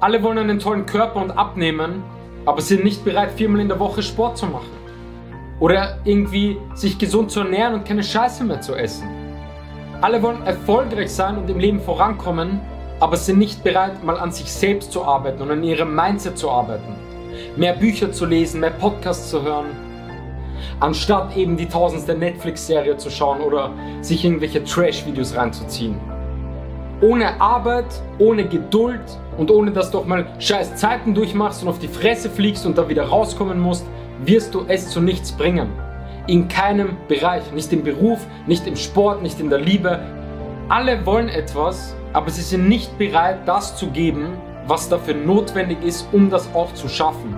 Alle wollen einen tollen Körper und abnehmen, aber sind nicht bereit, viermal in der Woche Sport zu machen. Oder irgendwie sich gesund zu ernähren und keine Scheiße mehr zu essen. Alle wollen erfolgreich sein und im Leben vorankommen, aber sind nicht bereit, mal an sich selbst zu arbeiten und an ihrem Mindset zu arbeiten. Mehr Bücher zu lesen, mehr Podcasts zu hören, anstatt eben die tausendste Netflix-Serie zu schauen oder sich irgendwelche Trash-Videos reinzuziehen. Ohne Arbeit, ohne Geduld und ohne dass du auch mal scheiß Zeiten durchmachst und auf die Fresse fliegst und da wieder rauskommen musst, wirst du es zu nichts bringen. In keinem Bereich, nicht im Beruf, nicht im Sport, nicht in der Liebe. Alle wollen etwas, aber sie sind nicht bereit, das zu geben, was dafür notwendig ist, um das auch zu schaffen.